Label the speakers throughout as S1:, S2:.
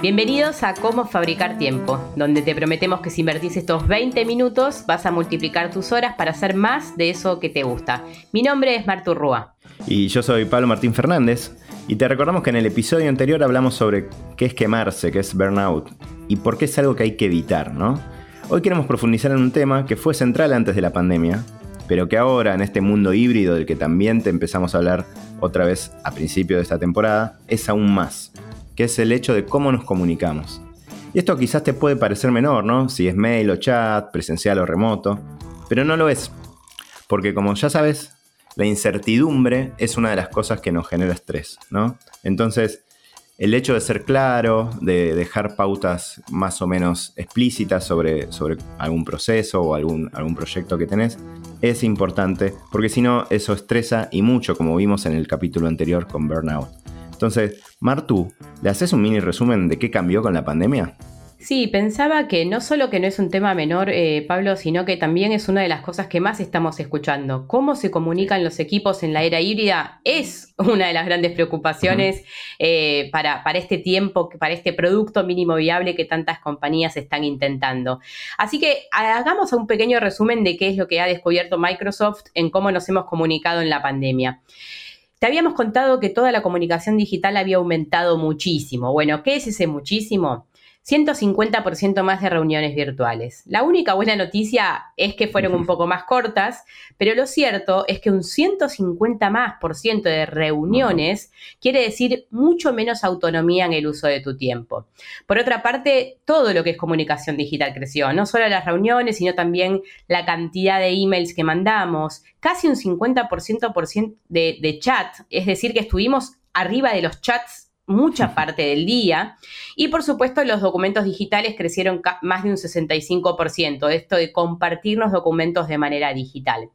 S1: Bienvenidos a Cómo Fabricar Tiempo, donde te prometemos que si invertís estos 20 minutos vas a multiplicar tus horas para hacer más de eso que te gusta. Mi nombre es Martu Rúa.
S2: Y yo soy Pablo Martín Fernández. Y te recordamos que en el episodio anterior hablamos sobre qué es quemarse, qué es burnout y por qué es algo que hay que evitar, ¿no? Hoy queremos profundizar en un tema que fue central antes de la pandemia, pero que ahora en este mundo híbrido del que también te empezamos a hablar otra vez a principio de esta temporada, es aún más que es el hecho de cómo nos comunicamos. Y esto quizás te puede parecer menor, ¿no? Si es mail o chat, presencial o remoto, pero no lo es. Porque como ya sabes, la incertidumbre es una de las cosas que nos genera estrés, ¿no? Entonces, el hecho de ser claro, de dejar pautas más o menos explícitas sobre, sobre algún proceso o algún, algún proyecto que tenés, es importante, porque si no, eso estresa y mucho, como vimos en el capítulo anterior con Burnout. Entonces, Martu, ¿le haces un mini resumen de qué cambió con la pandemia?
S1: Sí, pensaba que no solo que no es un tema menor, eh, Pablo, sino que también es una de las cosas que más estamos escuchando. Cómo se comunican los equipos en la era híbrida es una de las grandes preocupaciones eh, para, para este tiempo, para este producto mínimo viable que tantas compañías están intentando. Así que hagamos un pequeño resumen de qué es lo que ha descubierto Microsoft en cómo nos hemos comunicado en la pandemia. Te habíamos contado que toda la comunicación digital había aumentado muchísimo. Bueno, ¿qué es ese muchísimo? 150% más de reuniones virtuales. La única buena noticia es que fueron un poco más cortas, pero lo cierto es que un 150 más por ciento de reuniones quiere decir mucho menos autonomía en el uso de tu tiempo. Por otra parte, todo lo que es comunicación digital creció, no solo las reuniones, sino también la cantidad de emails que mandamos, casi un 50% de, de chat, es decir, que estuvimos arriba de los chats mucha parte del día. Y por supuesto los documentos digitales crecieron más de un 65%, esto de compartirnos documentos de manera digital.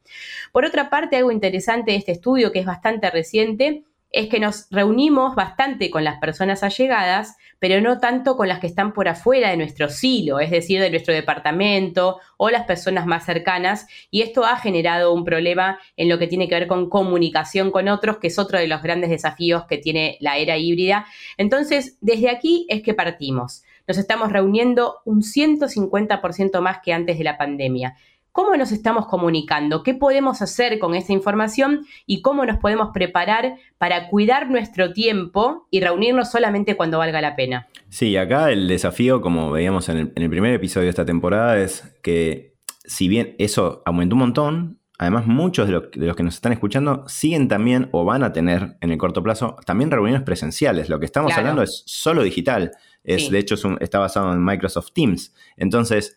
S1: Por otra parte, algo interesante de este estudio, que es bastante reciente, es que nos reunimos bastante con las personas allegadas, pero no tanto con las que están por afuera de nuestro silo, es decir, de nuestro departamento o las personas más cercanas, y esto ha generado un problema en lo que tiene que ver con comunicación con otros, que es otro de los grandes desafíos que tiene la era híbrida. Entonces, desde aquí es que partimos. Nos estamos reuniendo un 150% más que antes de la pandemia cómo nos estamos comunicando, qué podemos hacer con esa información y cómo nos podemos preparar para cuidar nuestro tiempo y reunirnos solamente cuando valga la pena.
S2: Sí, acá el desafío, como veíamos en el, primer episodio de esta temporada, es que si bien eso aumentó un montón, Además, muchos de, los que nos están escuchando siguen también o van a tener en el corto plazo también reuniones presenciales. Lo que estamos hablando es solo digital. Es, De hecho, está basado en Microsoft Teams. Entonces,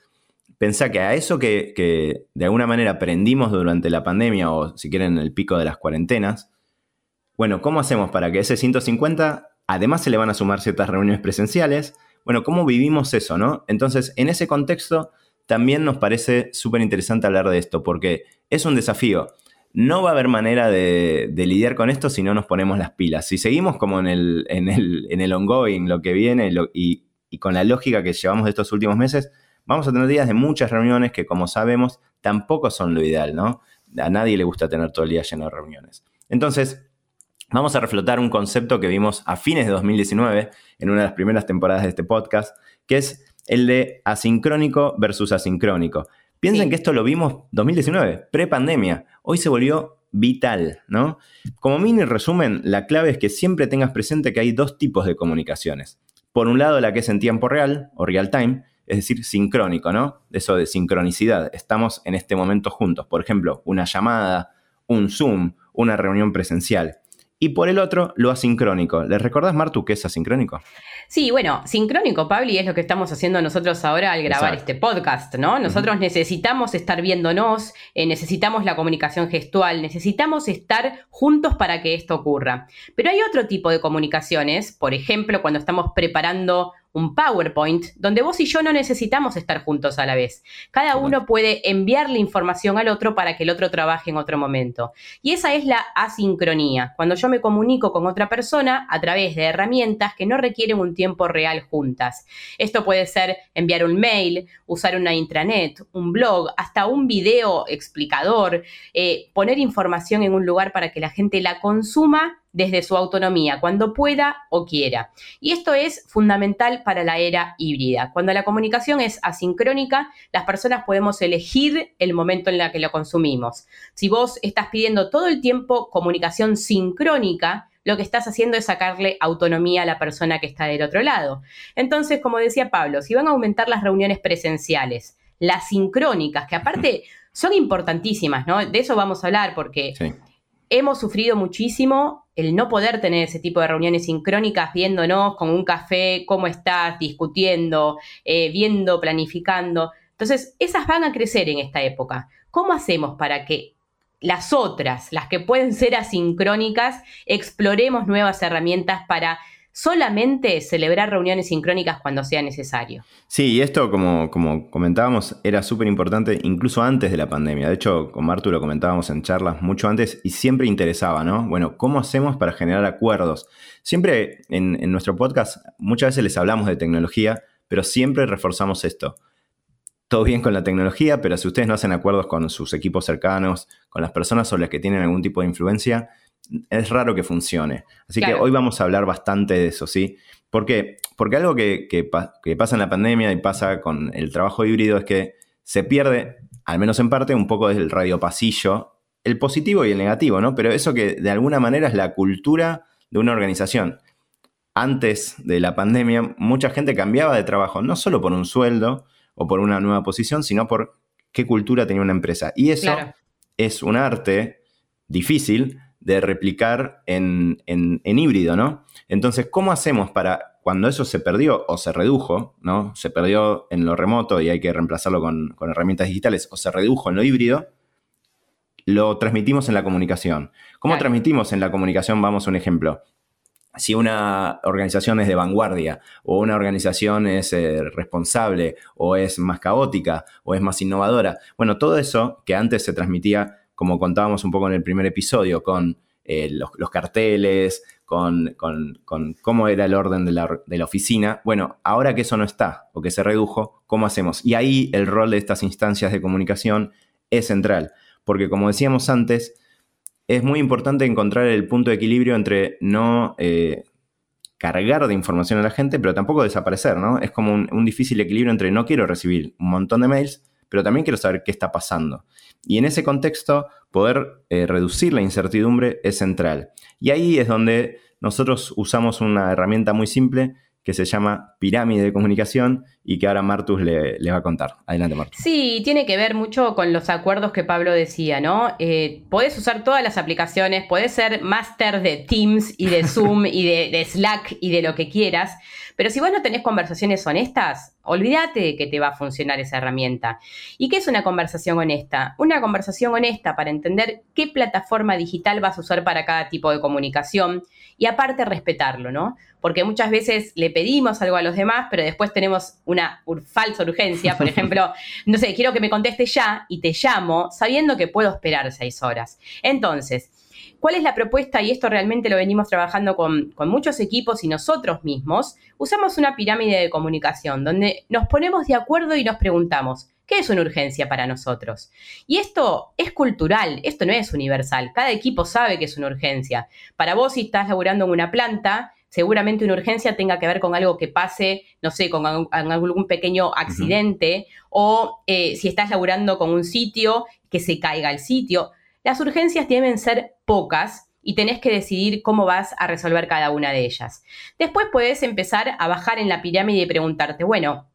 S2: pensá que a eso que, de alguna manera aprendimos durante la pandemia o si quieren el pico de las cuarentenas, bueno, ¿cómo hacemos para que ese 150 además se le van a sumar ciertas reuniones presenciales? Bueno, ¿cómo vivimos eso, no? Entonces, en ese contexto también nos parece súper interesante hablar de esto porque es un desafío. No va a haber manera de, lidiar con esto si no nos ponemos las pilas. Si seguimos como en el, en el, ongoing, lo que viene y, y con la lógica que llevamos de estos últimos meses, vamos a tener días de muchas reuniones que, como sabemos, tampoco son lo ideal, ¿no? A nadie le gusta tener todo el día lleno de reuniones. Entonces, vamos a reflotar un concepto que vimos a fines de 2019, en una de las primeras temporadas de este podcast, que es el de asincrónico versus asincrónico. Piensen que esto lo vimos 2019, pre-pandemia. Hoy se volvió vital, ¿no? Como mini resumen, la clave es que siempre tengas presente que hay dos tipos de comunicaciones. Por un lado, la que es en tiempo real o real time, es decir, sincrónico, ¿no? Eso de sincronicidad. Estamos en este momento juntos. Por ejemplo, una llamada, un Zoom, una reunión presencial. Y por el otro, lo asincrónico. ¿Les recordás, Martu, qué es asincrónico?
S1: Sí, bueno, sincrónico, Pabli, es lo que estamos haciendo nosotros ahora al grabar este podcast, ¿no? Nosotros necesitamos estar viéndonos, eh, necesitamos la comunicación gestual, necesitamos estar juntos para que esto ocurra. Pero hay otro tipo de comunicaciones, por ejemplo, cuando estamos preparando un PowerPoint donde vos y yo no necesitamos estar juntos a la vez. Cada uno puede enviarle información al otro para que el otro trabaje en otro momento. Y esa es la asincronía, cuando yo me comunico con otra persona a través de herramientas que no requieren un tiempo real juntas. Esto puede ser enviar un mail, usar una intranet, un blog, hasta un video explicador, eh, poner información en un lugar para que la gente la consuma desde su autonomía, cuando pueda o quiera. Y esto es fundamental para la era híbrida. Cuando la comunicación es asincrónica, las personas podemos elegir el momento en el que lo consumimos. Si vos estás pidiendo todo el tiempo comunicación sincrónica, lo que estás haciendo es sacarle autonomía a la persona que está del otro lado. Entonces, como decía Pablo, si van a aumentar las reuniones presenciales, las sincrónicas, que aparte son importantísimas, ¿no? De eso vamos a hablar porque hemos sufrido muchísimo el no poder tener ese tipo de reuniones sincrónicas viéndonos con un café, cómo estás, discutiendo, eh, viendo, planificando. Entonces, esas van a crecer en esta época. ¿Cómo hacemos para que las otras, las que pueden ser asincrónicas, exploremos nuevas herramientas para solamente celebrar reuniones sincrónicas cuando sea necesario.
S2: Sí, y esto, como, como comentábamos, era súper importante incluso antes de la pandemia. De hecho, con Martu lo comentábamos en charlas mucho antes y siempre interesaba, ¿no? Bueno, ¿cómo hacemos para generar acuerdos? Siempre en, en nuestro podcast, muchas veces les hablamos de tecnología, pero siempre reforzamos esto. Todo bien con la tecnología, pero si ustedes no hacen acuerdos con sus equipos cercanos, con las personas sobre las que tienen algún tipo de influencia, es raro que funcione. Así que hoy vamos a hablar bastante de eso, ¿sí? ¿Por qué? Porque algo que, pasa en la pandemia y pasa con el trabajo híbrido es que se pierde, al menos en parte, un poco del radio pasillo, el positivo y el negativo, ¿no? Pero eso que de alguna manera es la cultura de una organización. Antes de la pandemia, mucha gente cambiaba de trabajo, no solo por un sueldo o por una nueva posición, sino por qué cultura tenía una empresa. Y eso es un arte difícil, de replicar en, híbrido, ¿no? Entonces, ¿cómo hacemos para cuando eso se perdió o se redujo, ¿no? Se perdió en lo remoto y hay que reemplazarlo con, herramientas digitales o se redujo en lo híbrido, lo transmitimos en la comunicación. ¿Cómo transmitimos en la comunicación? Vamos a un ejemplo. Si una organización es de vanguardia o una organización es eh, responsable o es más caótica o es más innovadora, bueno, todo eso que antes se transmitía como contábamos un poco en el primer episodio, con eh, los, carteles, con, cómo era el orden de la, oficina. Bueno, ahora que eso no está o que se redujo, ¿cómo hacemos? Y ahí el rol de estas instancias de comunicación es central, porque como decíamos antes, es muy importante encontrar el punto de equilibrio entre no eh, cargar de información a la gente, pero tampoco desaparecer, ¿no? Es como un, difícil equilibrio entre no quiero recibir un montón de mails, pero también quiero saber qué está pasando. Y en ese contexto, poder eh, reducir la incertidumbre es central. Y ahí es donde nosotros usamos una herramienta muy simple que se llama pirámide de comunicación y que ahora Martus le, va a contar. Adelante, Martus.
S1: Sí, tiene que ver mucho con los acuerdos que Pablo decía, ¿no? Eh, podés usar todas las aplicaciones, podés ser máster de Teams y de Zoom y de Slack y de lo que quieras, pero si vos no tenés conversaciones honestas, olvídate de que te va a funcionar esa herramienta. ¿Y qué es una conversación honesta? Una conversación honesta para entender qué plataforma digital vas a usar para cada tipo de comunicación y aparte respetarlo, ¿no? Porque muchas veces le pedimos algo a los demás, pero después tenemos una falsa urgencia. Por ejemplo, no sé, quiero que me conteste ya y te llamo sabiendo que puedo esperar seis horas. Entonces, ¿Cuál es la propuesta? Y esto realmente lo venimos trabajando con, muchos equipos y nosotros mismos. Usamos una pirámide de comunicación donde nos ponemos de acuerdo y nos preguntamos, ¿qué es una urgencia para nosotros? Y esto es cultural, esto no es universal. Cada equipo sabe que es una urgencia. Para vos, si estás laburando en una planta, seguramente una urgencia tenga que ver con algo que pase, no sé, con algún pequeño accidente, o eh, si estás laburando con un sitio, que se caiga el sitio. Las urgencias deben ser pocas y tenés que decidir cómo vas a resolver cada una de ellas. Después puedes empezar a bajar en la pirámide y preguntarte, bueno,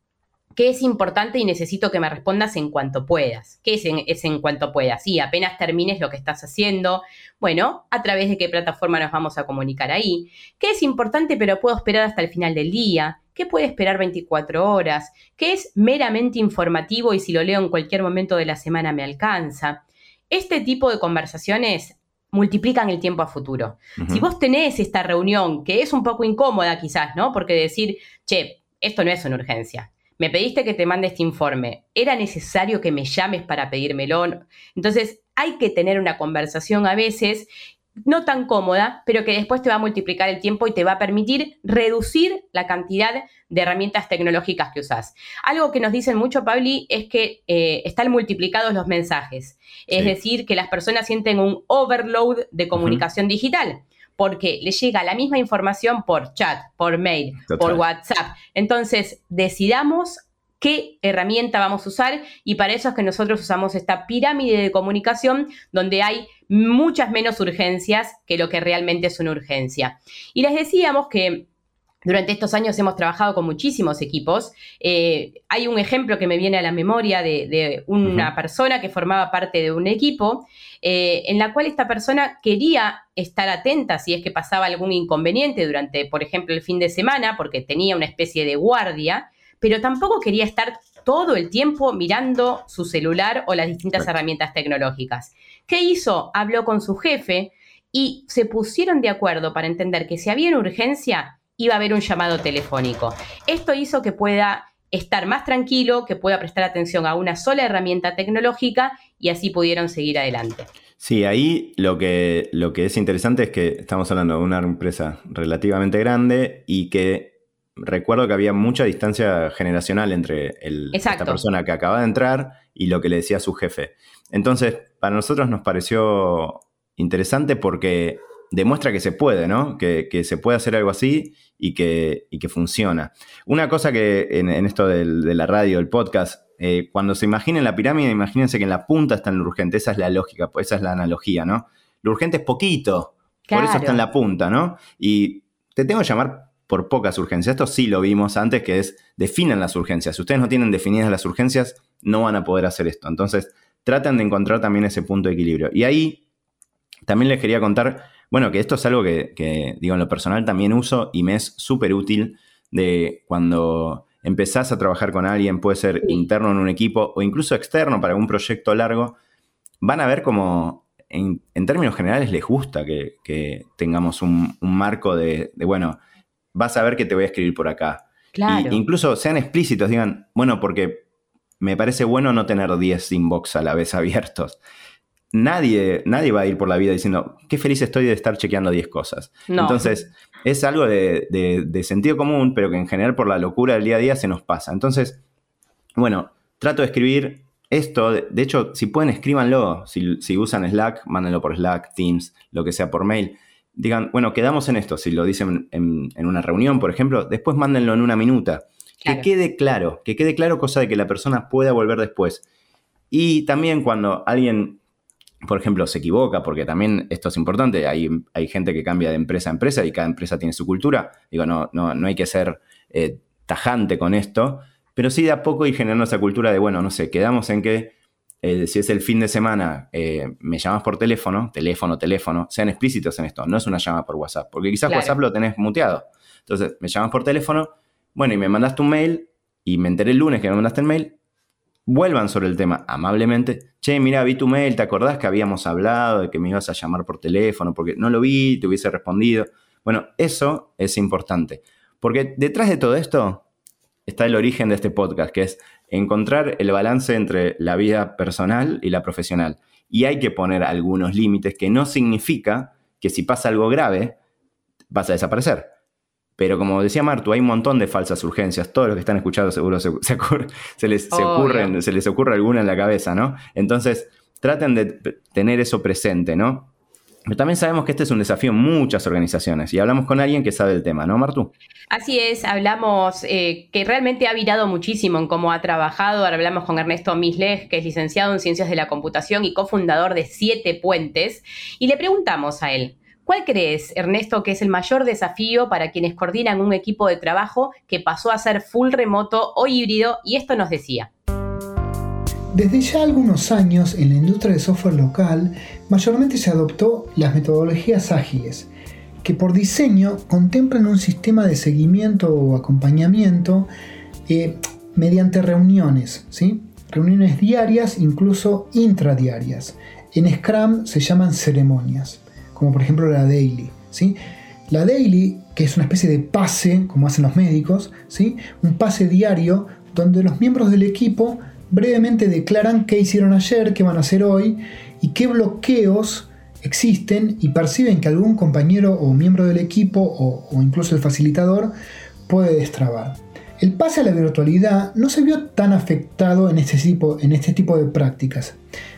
S1: ¿qué es importante y necesito que me respondas en cuanto puedas? ¿Qué es en, es en cuanto puedas? Sí, apenas termines lo que estás haciendo. Bueno, ¿a través de qué plataforma nos vamos a comunicar ahí? ¿Qué es importante pero puedo esperar hasta el final del día? ¿Qué puede esperar 24 horas? ¿Qué es meramente informativo y si lo leo en cualquier momento de la semana me alcanza? Este tipo de conversaciones multiplican el tiempo a futuro. Si vos tenés esta reunión, que es un poco incómoda quizás, ¿no? Porque decir, che, esto no es una urgencia. Me pediste que te mande este informe. ¿Era necesario que me llames para pedírmelo? Entonces, hay que tener una conversación a veces no tan cómoda, pero que después te va a multiplicar el tiempo y te va a permitir reducir la cantidad de herramientas tecnológicas que usas. Algo que nos dicen mucho, Pabli, es que eh, están multiplicados los mensajes. Es decir, que las personas sienten un overload de comunicación digital porque le llega la misma información por chat, por mail, por WhatsApp. Entonces, decidamos qué herramienta vamos a usar y para eso es que nosotros usamos esta pirámide de comunicación donde hay muchas menos urgencias que lo que realmente es una urgencia. Y les decíamos que durante estos años hemos trabajado con muchísimos equipos. Eh, hay un ejemplo que me viene a la memoria de, una persona que formaba parte de un equipo, eh, en la cual esta persona quería estar atenta si es que pasaba algún inconveniente durante, por ejemplo, el fin de semana, porque tenía una especie de guardia, pero tampoco quería estar todo el tiempo mirando su celular o las distintas herramientas tecnológicas. ¿Qué hizo? Habló con su jefe y se pusieron de acuerdo para entender que si había una urgencia, iba a haber un llamado telefónico. Esto hizo que pueda estar más tranquilo, que pueda prestar atención a una sola herramienta tecnológica y así pudieron seguir adelante.
S2: Sí, ahí lo que, lo que es interesante es que estamos hablando de una empresa relativamente grande y que recuerdo que había mucha distancia generacional entre el, esta persona que acaba de entrar y lo que le decía su jefe. Entonces, para nosotros nos pareció interesante porque demuestra que se puede, ¿no? Que, se puede hacer algo así y que, que funciona. Una cosa que en, esto de la radio, el podcast, eh, cuando se imaginen la pirámide, imagínense que en la punta está lo urgente. Esa es la lógica, pues, esa es la analogía, ¿no? Lo urgente es poquito, por eso está en la punta, ¿no? Y te tengo que llamar por pocas urgencias. Esto sí lo vimos antes, que es definan las urgencias. Si ustedes no tienen definidas las urgencias, no van a poder hacer esto. Entonces, tratan de encontrar también ese punto de equilibrio. Y ahí también les quería contar bueno, que esto es algo que, digo, en lo personal también uso y me es súper útil de cuando empezás a trabajar con alguien, puede ser interno en un equipo o incluso externo para un proyecto largo, van a ver como en, términos generales les gusta que, tengamos un, marco de, bueno, vas a ver que te voy a escribir por acá. Claro. incluso sean explícitos, digan, bueno, porque me parece bueno no tener 10 inbox a la vez abiertos nadie, nadie va a ir por la vida diciendo, qué feliz estoy de estar chequeando 10 cosas. Entonces, es algo de, sentido común, pero que en general por la locura del día a día se nos pasa. Entonces, bueno, trato de escribir esto. De, hecho, si pueden, escríbanlo. Si, usan Slack, mándenlo por Slack, Teams, lo que sea por mail. Digan, bueno, quedamos en esto. Si lo dicen en, una reunión, por ejemplo, después mándenlo en una minuta. Que quede claro, que quede claro cosa de que la persona pueda volver después. Y también cuando alguien por ejemplo, se equivoca, porque también esto es importante, hay, hay, gente que cambia de empresa a empresa y cada empresa tiene su cultura. Digo, no, no, no hay que ser eh, tajante con esto, pero sí de a poco ir generando esa cultura de, bueno, no sé, quedamos en que eh, si es el fin de semana, eh, me llamas por teléfono, teléfono, teléfono, sean explícitos en esto, no es una llamada por WhatsApp, porque quizás WhatsApp lo tenés muteado. Entonces, me llamas por teléfono, bueno, y me mandaste un mail, y me enteré el lunes que me mandaste el mail, vuelvan sobre el tema amablemente. Che, mira, vi tu mail, ¿te acordás que habíamos hablado de que me ibas a llamar por teléfono? Porque no lo vi, te hubiese respondido. Bueno, eso es importante. Porque detrás de todo esto está el origen de este podcast, que es encontrar el balance entre la vida personal y la profesional. Y hay que poner algunos límites que no significa que si pasa algo grave, vas a desaparecer. Pero como decía Martu, hay un montón de falsas urgencias. Todos los que están escuchando seguro se, les, ocurren, se les ocurre alguna en la cabeza, ¿no? Entonces, traten de tener eso presente, ¿no? Pero también sabemos que este es un desafío en muchas organizaciones y hablamos con alguien que sabe el tema, ¿no, Martu?
S1: Así es, hablamos eh, que realmente ha virado muchísimo en cómo ha trabajado. Ahora hablamos con Ernesto Misleg, que es licenciado en Ciencias de la Computación y cofundador de Siete Puentes, y le preguntamos a él, ¿Cuál crees, Ernesto, que es el mayor desafío para quienes coordinan un equipo de trabajo que pasó a ser full remoto o híbrido? Y esto nos decía.
S3: Desde ya algunos años en la industria de software local, mayormente se adoptó las metodologías ágiles, que por diseño contemplan un sistema de seguimiento o acompañamiento eh, mediante reuniones, ¿sí? reuniones diarias, incluso intradiarias. En Scrum se llaman ceremonias como por ejemplo la daily. ¿sí? La daily, que es una especie de pase, como hacen los médicos, ¿sí? un pase diario donde los miembros del equipo brevemente declaran qué hicieron ayer, qué van a hacer hoy y qué bloqueos existen y perciben que algún compañero o miembro del equipo o, incluso el facilitador puede destrabar. El pase a la virtualidad no se vio tan afectado en este tipo, en este tipo de prácticas,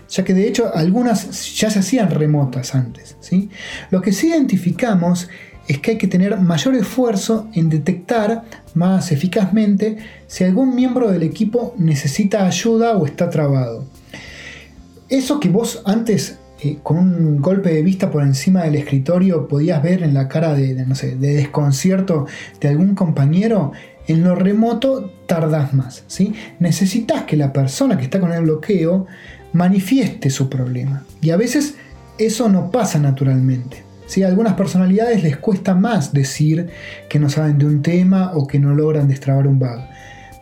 S3: ya que de hecho algunas ya se hacían remotas antes. ¿sí? Lo que sí identificamos es que hay que tener mayor esfuerzo en detectar más eficazmente si algún miembro del equipo necesita ayuda o está trabado. Eso que vos antes eh, con un golpe de vista por encima del escritorio podías ver en la cara de, de desconcierto de algún compañero, en lo remoto tardas más. ¿sí? Necesitas que la persona que está con el bloqueo manifieste su problema. Y a veces eso no pasa naturalmente. ¿Sí? A algunas personalidades les cuesta más decir que no saben de un tema o que no logran destrabar un bug.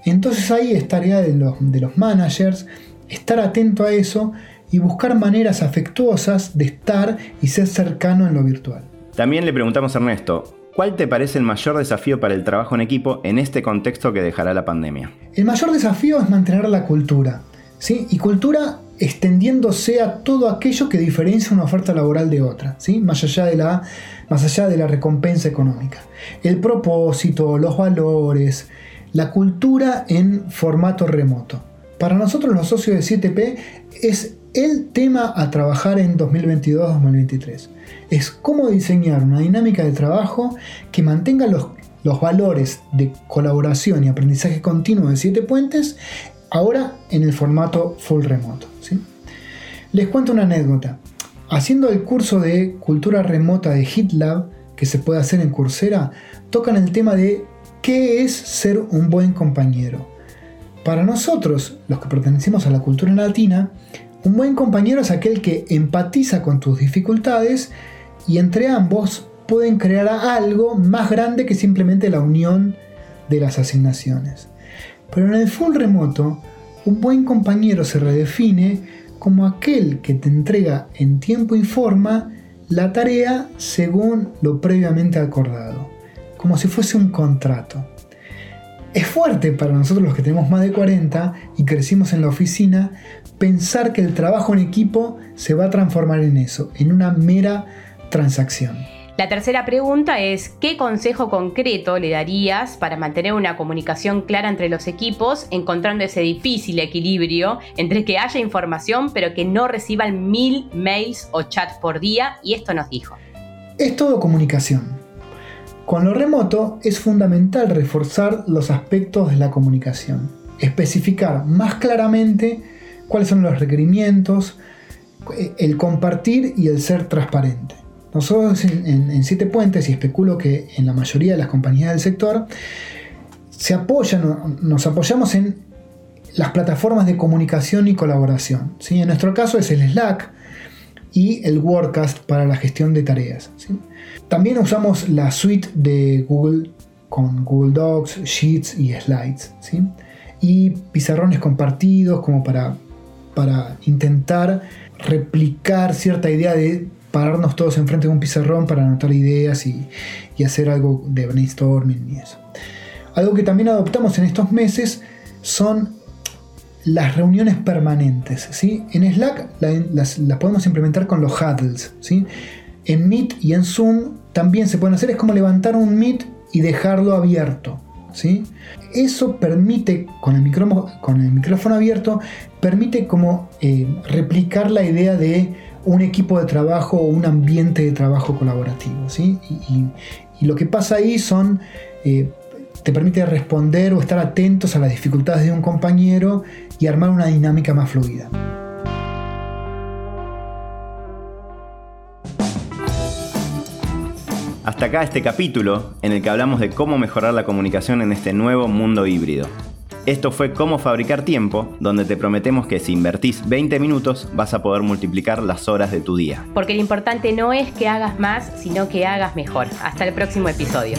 S3: Entonces ahí es tarea de los, de los managers estar atento a eso y buscar maneras afectuosas de estar y ser cercano en lo virtual.
S2: También le preguntamos a Ernesto, ¿Cuál te parece el mayor desafío para el trabajo en equipo en este contexto que dejará la pandemia?
S3: El mayor desafío es mantener la cultura, ¿sí? Y cultura extendiéndose a todo aquello que diferencia una oferta laboral de otra, ¿sí? más, allá de la, más allá de la recompensa económica. El propósito, los valores, la cultura en formato remoto. Para nosotros los socios de 7P es el tema a trabajar en 2022-2023 es cómo diseñar una dinámica de trabajo que mantenga los, los valores de colaboración y aprendizaje continuo de Siete Puentes ahora en el formato full remoto. Les cuento una anécdota. Haciendo el curso de cultura remota de HitLab que se puede hacer en Coursera, tocan el tema de qué es ser un buen compañero. Para nosotros, los que pertenecemos a la cultura latina, un buen compañero es aquel que empatiza con tus dificultades y entre ambos pueden crear algo más grande que simplemente la unión de las asignaciones. Pero en el full remoto, un buen compañero se redefine como aquel que te entrega en tiempo y forma la tarea según lo previamente acordado, como si fuese un contrato. Es fuerte para nosotros los que tenemos más de 40 y crecimos en la oficina pensar que el trabajo en equipo se va a transformar en eso, en una mera transacción.
S1: La tercera pregunta es, ¿qué consejo concreto le darías para mantener una comunicación clara entre los equipos, encontrando ese difícil equilibrio entre que haya información pero que no reciban mil mails o chats por día? Y esto nos dijo.
S3: Es todo comunicación. Con lo remoto es fundamental reforzar los aspectos de la comunicación, especificar más claramente cuáles son los requerimientos, el compartir y el ser transparente. Nosotros en, Siete Puentes, y especulo que en la mayoría de las compañías del sector, se apoyan, nos apoyamos en las plataformas de comunicación y colaboración. ¿sí? En nuestro caso es el Slack y el Wordcast para la gestión de tareas. También usamos la suite de Google con Google Docs, Sheets y Slides. Y pizarrones compartidos como para, para intentar replicar cierta idea de pararnos todos enfrente de un pizarrón para anotar ideas y, hacer algo de brainstorming y eso. Algo que también adoptamos en estos meses son las reuniones permanentes. ¿sí? En Slack las, podemos implementar con los huddles. ¿sí? En Meet y en Zoom también se pueden hacer. Es como levantar un Meet y dejarlo abierto. ¿sí? Eso permite, con el, micrófono, con el micrófono abierto, permite como eh, replicar la idea de un equipo de trabajo o un ambiente de trabajo colaborativo. ¿sí? Y, lo que pasa ahí son, eh, te permite responder o estar atentos a las dificultades de un compañero y armar una dinámica más fluida.
S2: Hasta acá este capítulo en el que hablamos de cómo mejorar la comunicación en este nuevo mundo híbrido. Esto fue Cómo Fabricar Tiempo, donde te prometemos que si invertís 20 minutos vas a poder multiplicar las horas de tu día.
S1: Porque lo importante no es que hagas más, sino que hagas mejor. Hasta el próximo episodio.